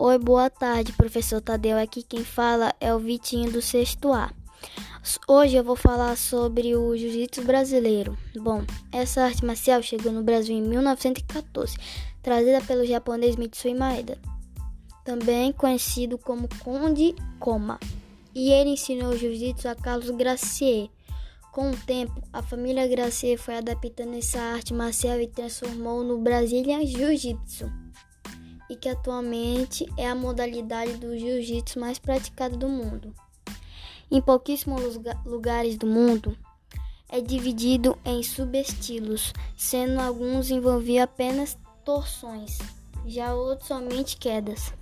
Oi, boa tarde, professor Tadeu. Aqui quem fala é o Vitinho do sexto A. Hoje eu vou falar sobre o jiu-jitsu brasileiro. Bom, essa arte marcial chegou no Brasil em 1914, trazida pelo japonês Mitsui Maeda, também conhecido como Conde Koma. E ele ensinou jiu-jitsu a Carlos Gracier. Com o tempo, a família Gracier foi adaptando essa arte marcial e transformou no Brazilian Jiu-Jitsu e que atualmente é a modalidade do jiu-jitsu mais praticada do mundo. Em pouquíssimos lugares do mundo, é dividido em subestilos, sendo alguns envolviam apenas torções, já outros somente quedas.